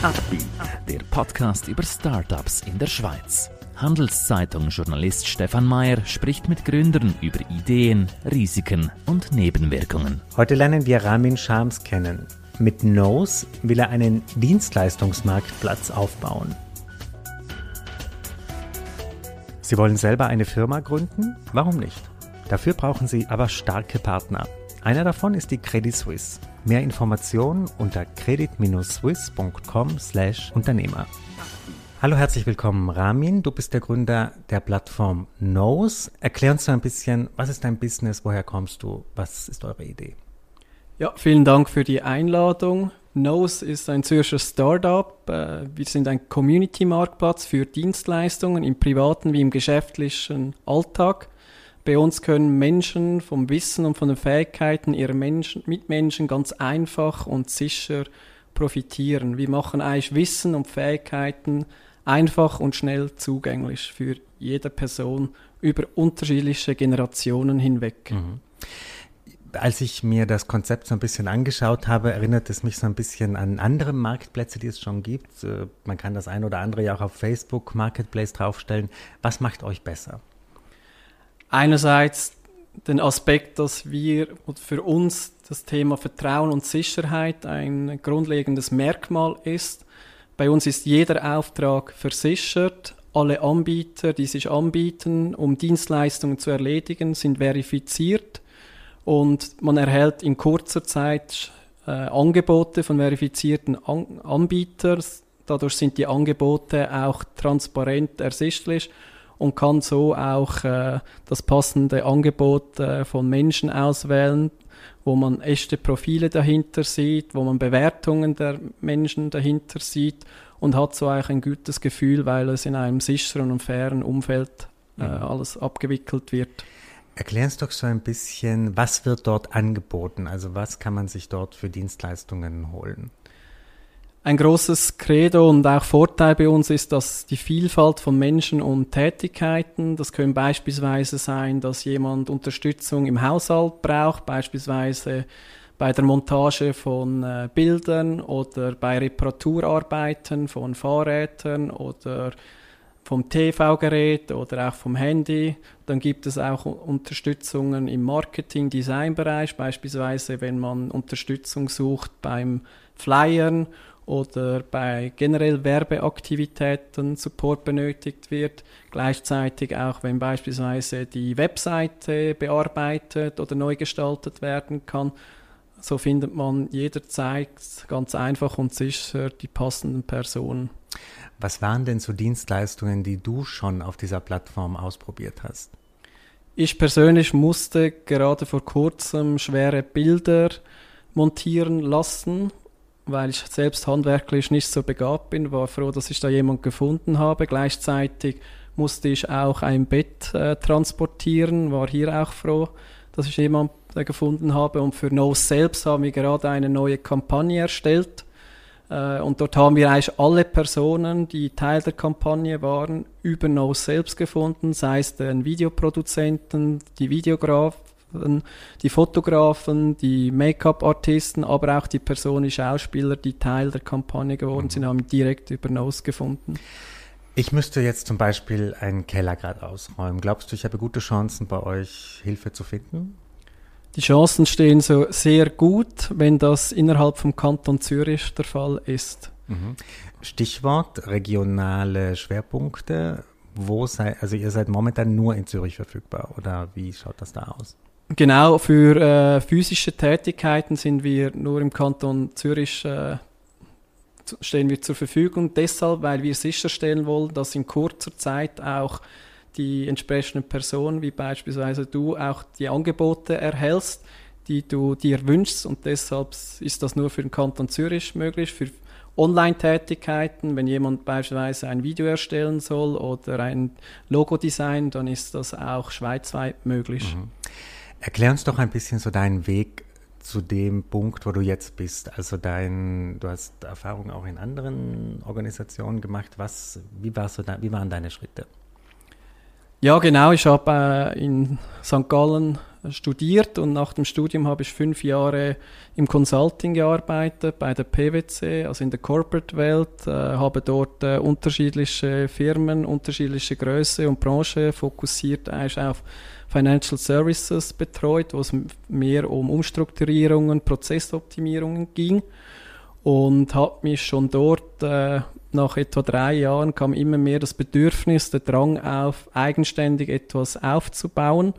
Upbeat, der Podcast über Startups in der Schweiz. Handelszeitung-Journalist Stefan Mayer spricht mit Gründern über Ideen, Risiken und Nebenwirkungen. Heute lernen wir Ramin Shams kennen. Mit Nose will er einen Dienstleistungsmarktplatz aufbauen. Sie wollen selber eine Firma gründen? Warum nicht? Dafür brauchen Sie aber starke Partner. Einer davon ist die Credit Suisse. Mehr Informationen unter credit-swiss.com/Unternehmer. Hallo, herzlich willkommen, Ramin. Du bist der Gründer der Plattform Nose. Erklär uns so ein bisschen, was ist dein Business, woher kommst du, was ist eure Idee? Ja, vielen Dank für die Einladung. Nose ist ein Zürcher Startup. Äh, wir sind ein Community-Marktplatz für Dienstleistungen im privaten wie im geschäftlichen Alltag. Bei uns können Menschen vom Wissen und von den Fähigkeiten ihrer Menschen, Mitmenschen ganz einfach und sicher profitieren. Wir machen eigentlich Wissen und Fähigkeiten einfach und schnell zugänglich für jede Person über unterschiedliche Generationen hinweg. Mhm. Als ich mir das Konzept so ein bisschen angeschaut habe, erinnert es mich so ein bisschen an andere Marktplätze, die es schon gibt. Äh, man kann das ein oder andere ja auch auf Facebook Marketplace draufstellen. Was macht euch besser? Einerseits den Aspekt, dass wir für uns das Thema Vertrauen und Sicherheit ein grundlegendes Merkmal ist. Bei uns ist jeder Auftrag versichert. Alle Anbieter, die sich anbieten, um Dienstleistungen zu erledigen, sind verifiziert und man erhält in kurzer Zeit äh, Angebote von verifizierten An Anbietern. Dadurch sind die Angebote auch transparent ersichtlich und kann so auch äh, das passende Angebot äh, von Menschen auswählen, wo man echte Profile dahinter sieht, wo man Bewertungen der Menschen dahinter sieht und hat so eigentlich ein gutes Gefühl, weil es in einem sicheren und fairen Umfeld äh, mhm. alles abgewickelt wird. Erklär uns doch so ein bisschen, was wird dort angeboten? Also was kann man sich dort für Dienstleistungen holen? Ein großes Credo und auch Vorteil bei uns ist, dass die Vielfalt von Menschen und Tätigkeiten, das können beispielsweise sein, dass jemand Unterstützung im Haushalt braucht, beispielsweise bei der Montage von äh, Bildern oder bei Reparaturarbeiten von Fahrrädern oder vom TV-Gerät oder auch vom Handy. Dann gibt es auch Unterstützungen im Marketing-Design-Bereich, beispielsweise wenn man Unterstützung sucht beim Flyern oder bei generell Werbeaktivitäten Support benötigt wird. Gleichzeitig auch, wenn beispielsweise die Webseite bearbeitet oder neu gestaltet werden kann. So findet man jederzeit ganz einfach und sicher die passenden Personen. Was waren denn so Dienstleistungen, die du schon auf dieser Plattform ausprobiert hast? Ich persönlich musste gerade vor kurzem schwere Bilder montieren lassen weil ich selbst handwerklich nicht so begabt bin, war froh, dass ich da jemand gefunden habe. Gleichzeitig musste ich auch ein Bett äh, transportieren, war hier auch froh, dass ich jemanden äh, gefunden habe. Und für Nose selbst haben wir gerade eine neue Kampagne erstellt. Äh, und dort haben wir eigentlich alle Personen, die Teil der Kampagne waren, über Nose selbst gefunden, sei es den Videoproduzenten, die Videograf, die Fotografen, die Make-up-Artisten, aber auch die Personen, Schauspieler, die Teil der Kampagne geworden mhm. sind, haben direkt über Nose gefunden. Ich müsste jetzt zum Beispiel einen Keller gerade ausräumen. Glaubst du, ich habe gute Chancen, bei euch Hilfe zu finden? Die Chancen stehen so sehr gut, wenn das innerhalb vom Kanton Zürich der Fall ist. Mhm. Stichwort regionale Schwerpunkte. Wo sei, also ihr seid momentan nur in Zürich verfügbar oder wie schaut das da aus? Genau, für äh, physische Tätigkeiten sind wir nur im Kanton Zürich äh, stehen wir zur Verfügung. Deshalb, weil wir sicherstellen wollen, dass in kurzer Zeit auch die entsprechenden Personen, wie beispielsweise du, auch die Angebote erhältst, die du dir wünschst. Und deshalb ist das nur für den Kanton Zürich möglich. Für Online-Tätigkeiten, wenn jemand beispielsweise ein Video erstellen soll oder ein Logo-Design, dann ist das auch schweizweit möglich. Mhm. Erklär uns doch ein bisschen so deinen Weg zu dem Punkt, wo du jetzt bist. Also dein, du hast Erfahrungen auch in anderen Organisationen gemacht. Was, wie, warst du wie waren deine Schritte? Ja, genau. Ich habe äh, in St. Gallen studiert und nach dem Studium habe ich fünf Jahre im Consulting gearbeitet, bei der PwC, also in der Corporate-Welt, äh, habe dort äh, unterschiedliche Firmen, unterschiedliche Größe und Branche fokussiert eigentlich auf Financial Services betreut, wo es mehr um Umstrukturierungen, Prozessoptimierungen ging. Und habe mich schon dort äh, nach etwa drei Jahren kam immer mehr das Bedürfnis, der Drang auf, eigenständig etwas aufzubauen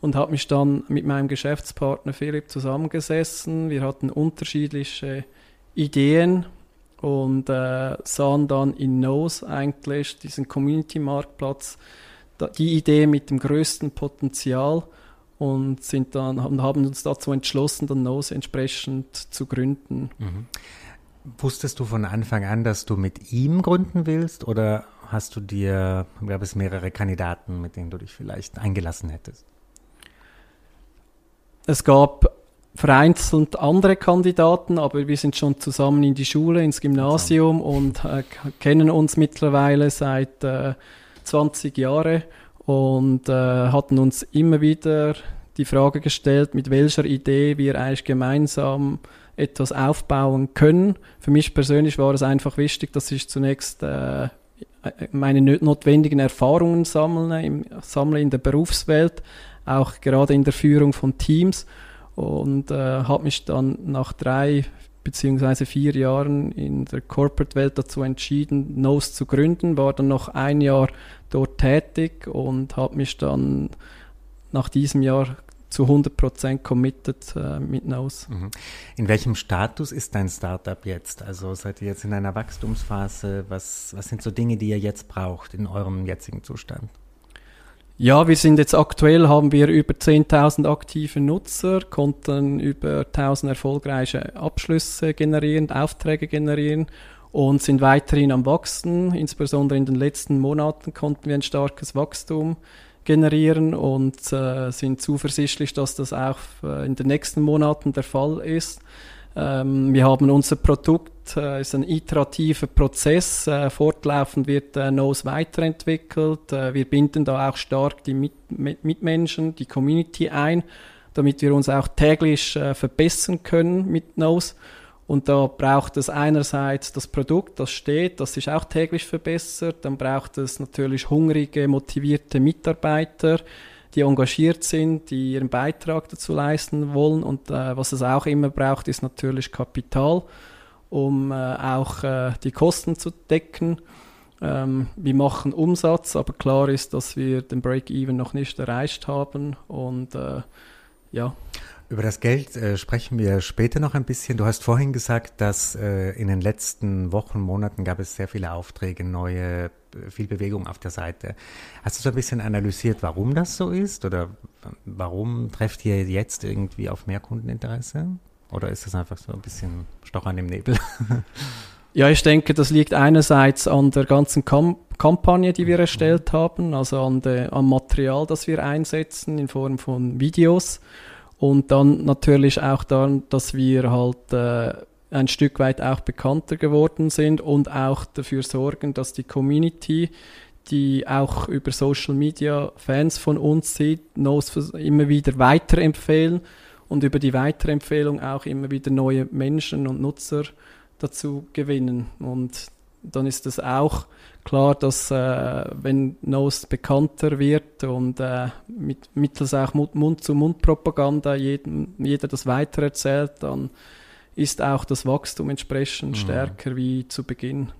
und habe mich dann mit meinem Geschäftspartner Philipp zusammengesessen. Wir hatten unterschiedliche Ideen und äh, sahen dann in Nose eigentlich diesen Community-Marktplatz, die Idee mit dem größten Potenzial und sind dann haben uns dazu entschlossen, dann Nose entsprechend zu gründen. Mhm. Wusstest du von Anfang an, dass du mit ihm gründen willst oder hast du dir, gab es mehrere Kandidaten, mit denen du dich vielleicht eingelassen hättest? Es gab vereinzelt andere Kandidaten, aber wir sind schon zusammen in die Schule, ins Gymnasium und äh, kennen uns mittlerweile seit äh, 20 Jahren und äh, hatten uns immer wieder die Frage gestellt, mit welcher Idee wir eigentlich gemeinsam etwas aufbauen können. Für mich persönlich war es einfach wichtig, dass ich zunächst äh, meine notwendigen Erfahrungen sammle, im, sammle in der Berufswelt, auch gerade in der Führung von Teams und äh, habe mich dann nach drei beziehungsweise vier Jahren in der Corporate-Welt dazu entschieden, Nose zu gründen, war dann noch ein Jahr dort tätig und habe mich dann nach diesem Jahr zu 100% committed äh, mit Nose. Mhm. In welchem Status ist dein Startup jetzt? Also seid ihr jetzt in einer Wachstumsphase? Was, was sind so Dinge, die ihr jetzt braucht in eurem jetzigen Zustand? Ja, wir sind jetzt aktuell, haben wir über 10.000 aktive Nutzer, konnten über 1.000 erfolgreiche Abschlüsse generieren, Aufträge generieren und sind weiterhin am Wachsen. Insbesondere in den letzten Monaten konnten wir ein starkes Wachstum generieren und äh, sind zuversichtlich, dass das auch äh, in den nächsten Monaten der Fall ist. Ähm, wir haben unser Produkt, äh, ist ein iterativer Prozess, äh, fortlaufend wird äh, Nose weiterentwickelt. Äh, wir binden da auch stark die Mit Mit Mitmenschen, die Community ein, damit wir uns auch täglich äh, verbessern können mit Nose. Und da braucht es einerseits das Produkt, das steht, das sich auch täglich verbessert. Dann braucht es natürlich hungrige, motivierte Mitarbeiter, die engagiert sind, die ihren Beitrag dazu leisten wollen. Und äh, was es auch immer braucht, ist natürlich Kapital, um äh, auch äh, die Kosten zu decken. Ähm, wir machen Umsatz, aber klar ist, dass wir den Break-Even noch nicht erreicht haben. Und äh, ja. Über das Geld äh, sprechen wir später noch ein bisschen. Du hast vorhin gesagt, dass äh, in den letzten Wochen, Monaten gab es sehr viele Aufträge, neue, äh, viel Bewegung auf der Seite. Hast du so ein bisschen analysiert, warum das so ist? Oder warum trefft ihr jetzt irgendwie auf mehr Kundeninteresse? Oder ist das einfach so ein bisschen Stochern im Nebel? Ja, ich denke, das liegt einerseits an der ganzen Kam Kampagne, die wir erstellt haben, also an de, am Material, das wir einsetzen in Form von Videos. Und dann natürlich auch daran, dass wir halt äh, ein Stück weit auch bekannter geworden sind und auch dafür sorgen, dass die Community, die auch über Social Media Fans von uns sieht, Nose immer wieder weiterempfehlen und über die Weiterempfehlung auch immer wieder neue Menschen und Nutzer dazu gewinnen. Und dann ist es auch klar, dass äh, wenn Nose bekannter wird und äh, mit, mittels auch Mund-zu-Mund-Propaganda jeder das weitererzählt, dann ist auch das Wachstum entsprechend mhm. stärker wie zu Beginn.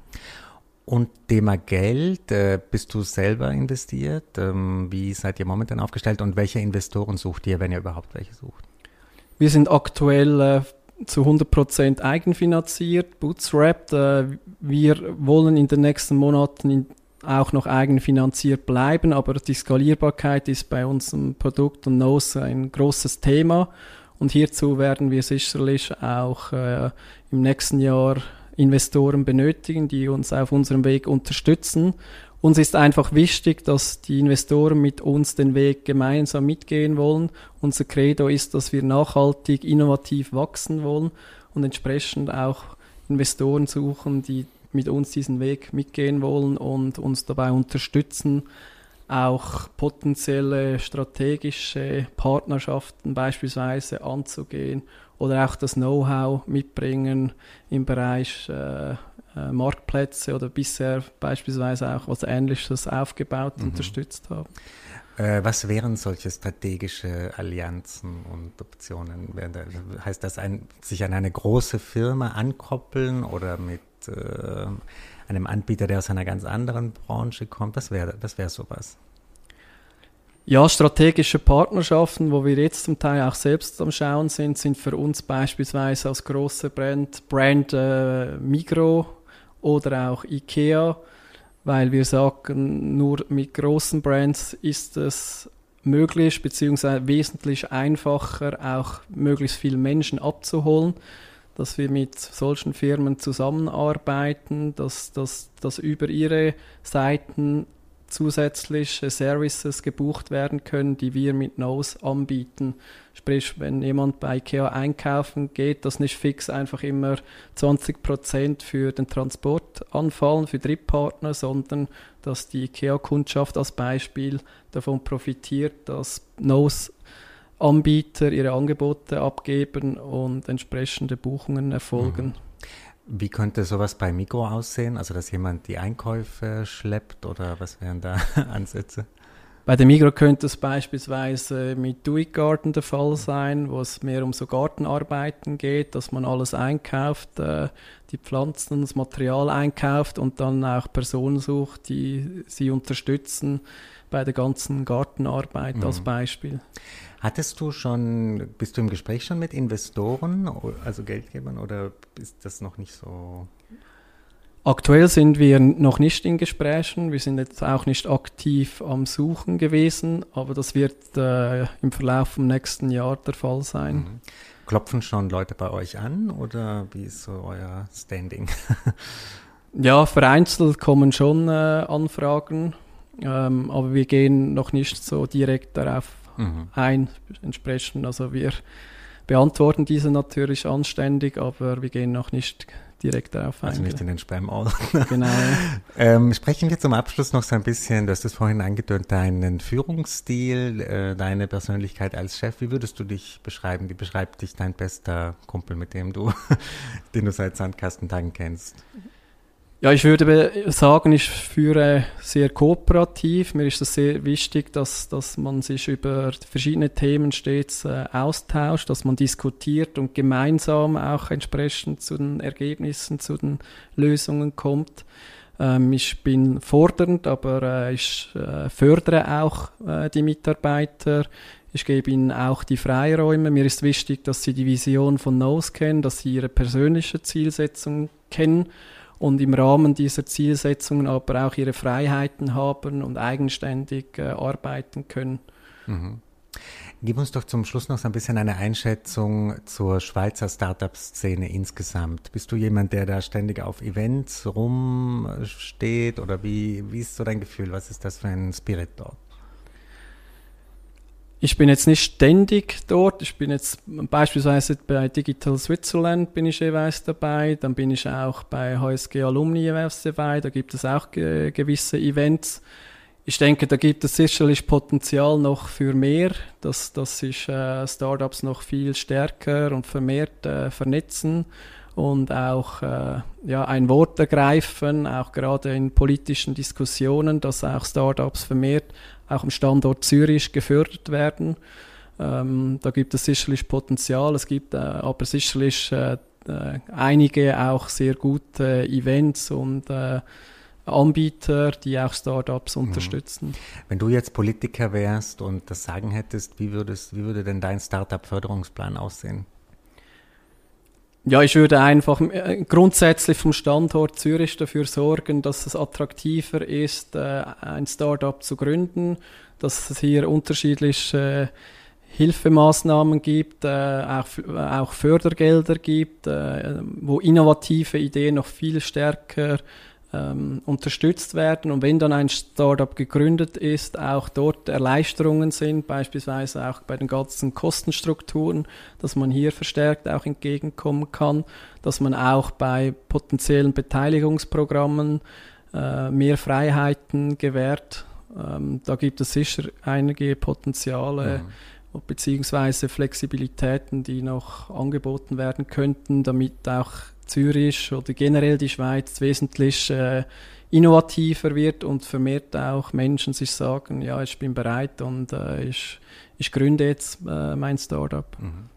Und Thema Geld, äh, bist du selber investiert? Ähm, wie seid ihr momentan aufgestellt und welche Investoren sucht ihr, wenn ihr überhaupt welche sucht? Wir sind aktuell äh, zu 100% eigenfinanziert, bootstrapped. Äh, wir wollen in den nächsten Monaten auch noch eigenfinanziert bleiben, aber die Skalierbarkeit ist bei unserem Produkt und Nose ein großes Thema. Und hierzu werden wir sicherlich auch äh, im nächsten Jahr Investoren benötigen, die uns auf unserem Weg unterstützen. Uns ist einfach wichtig, dass die Investoren mit uns den Weg gemeinsam mitgehen wollen. Unser Credo ist, dass wir nachhaltig, innovativ wachsen wollen und entsprechend auch Investoren suchen, die mit uns diesen Weg mitgehen wollen und uns dabei unterstützen, auch potenzielle strategische Partnerschaften beispielsweise anzugehen oder auch das Know-how mitbringen im Bereich äh, Marktplätze oder bisher beispielsweise auch was Ähnliches aufgebaut, mhm. unterstützt haben. Äh, was wären solche strategische Allianzen und Optionen? Heißt das, ein, sich an eine große Firma ankoppeln oder mit äh, einem Anbieter, der aus einer ganz anderen Branche kommt? Was wäre was wär sowas? Ja, strategische Partnerschaften, wo wir jetzt zum Teil auch selbst am Schauen sind, sind für uns beispielsweise als große Brand, Brand äh, Migro oder auch IKEA, weil wir sagen, nur mit großen Brands ist es möglich, beziehungsweise wesentlich einfacher, auch möglichst viele Menschen abzuholen dass wir mit solchen Firmen zusammenarbeiten, dass, dass über ihre Seiten zusätzliche Services gebucht werden können, die wir mit Nose anbieten. Sprich, wenn jemand bei IKEA einkaufen geht, dass nicht fix einfach immer 20% für den Transport anfallen, für Drittpartner, sondern dass die IKEA-Kundschaft als Beispiel davon profitiert, dass Nose Anbieter ihre Angebote abgeben und entsprechende Buchungen erfolgen. Mhm. Wie könnte sowas bei Mikro aussehen? Also, dass jemand die Einkäufe schleppt oder was wären da Ansätze? Bei der Migro könnte es beispielsweise mit Do It Garden der Fall sein, wo es mehr um so Gartenarbeiten geht, dass man alles einkauft, äh, die Pflanzen, das Material einkauft und dann auch Personen sucht, die sie unterstützen bei der ganzen Gartenarbeit mhm. als Beispiel. Hattest du schon, bist du im Gespräch schon mit Investoren, also Geldgebern, oder ist das noch nicht so? Aktuell sind wir noch nicht in Gesprächen. Wir sind jetzt auch nicht aktiv am Suchen gewesen, aber das wird äh, im Verlauf vom nächsten Jahr der Fall sein. Mhm. Klopfen schon Leute bei euch an oder wie ist so euer Standing? ja, vereinzelt kommen schon äh, Anfragen, ähm, aber wir gehen noch nicht so direkt darauf mhm. ein. Entsprechend, also wir beantworten diese natürlich anständig, aber wir gehen noch nicht direkt darauf ein. Also nicht in den Spam aus. Genau. ähm, sprechen wir zum Abschluss noch so ein bisschen, du hast es vorhin angedeutet, deinen Führungsstil, äh, deine Persönlichkeit als Chef. Wie würdest du dich beschreiben? Wie beschreibt dich dein bester Kumpel, mit dem du, den du seit Sandkastentagen kennst? Ja, ich würde sagen, ich führe sehr kooperativ. Mir ist es sehr wichtig, dass, dass man sich über verschiedene Themen stets äh, austauscht, dass man diskutiert und gemeinsam auch entsprechend zu den Ergebnissen, zu den Lösungen kommt. Ähm, ich bin fordernd, aber äh, ich äh, fördere auch äh, die Mitarbeiter. Ich gebe ihnen auch die Freiräume. Mir ist wichtig, dass sie die Vision von Nose kennen, dass sie ihre persönliche Zielsetzung kennen und im Rahmen dieser Zielsetzungen aber auch ihre Freiheiten haben und eigenständig äh, arbeiten können. Mhm. Gib uns doch zum Schluss noch so ein bisschen eine Einschätzung zur Schweizer Startup-Szene insgesamt. Bist du jemand, der da ständig auf Events rumsteht oder wie, wie ist so dein Gefühl? Was ist das für ein Spirit dort? Ich bin jetzt nicht ständig dort. Ich bin jetzt beispielsweise bei Digital Switzerland bin ich jeweils dabei. Dann bin ich auch bei HSG Alumni jeweils dabei. Da gibt es auch ge gewisse Events. Ich denke, da gibt es sicherlich Potenzial noch für mehr, dass, dass sich äh, Startups noch viel stärker und vermehrt äh, vernetzen und auch äh, ja, ein Wort ergreifen, auch gerade in politischen Diskussionen, dass auch Startups vermehrt auch am Standort Zürich gefördert werden. Ähm, da gibt es sicherlich Potenzial, es gibt äh, aber sicherlich äh, äh, einige auch sehr gute Events und äh, Anbieter, die auch Startups mhm. unterstützen. Wenn du jetzt Politiker wärst und das Sagen hättest, wie, würdest, wie würde denn dein Startup-Förderungsplan aussehen? Ja, ich würde einfach äh, grundsätzlich vom Standort Zürich dafür sorgen, dass es attraktiver ist, äh, ein Startup zu gründen, dass es hier unterschiedliche Hilfemaßnahmen gibt, äh, auch, auch Fördergelder gibt, wo innovative Ideen noch viel stärker ähm, unterstützt werden und wenn dann ein Startup gegründet ist, auch dort Erleichterungen sind, beispielsweise auch bei den ganzen Kostenstrukturen, dass man hier verstärkt auch entgegenkommen kann, dass man auch bei potenziellen Beteiligungsprogrammen äh, mehr Freiheiten gewährt, Ähm, da gibt es sicher einige Potenziale. Mhm beziehungsweise Flexibilitäten, die noch angeboten werden könnten, damit auch Zürich oder generell die Schweiz wesentlich äh, innovativer wird und vermehrt auch Menschen sich sagen, ja, ich bin bereit und äh, ich, ich gründe jetzt äh, mein Startup. Mhm.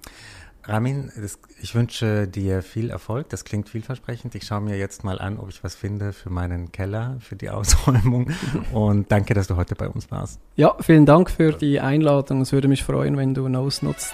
Ramin, das, ich wünsche dir viel Erfolg. Das klingt vielversprechend. Ich schaue mir jetzt mal an, ob ich was finde für meinen Keller, für die Ausräumung. Und danke, dass du heute bei uns warst. Ja, vielen Dank für die Einladung. Es würde mich freuen, wenn du Nose nutzt.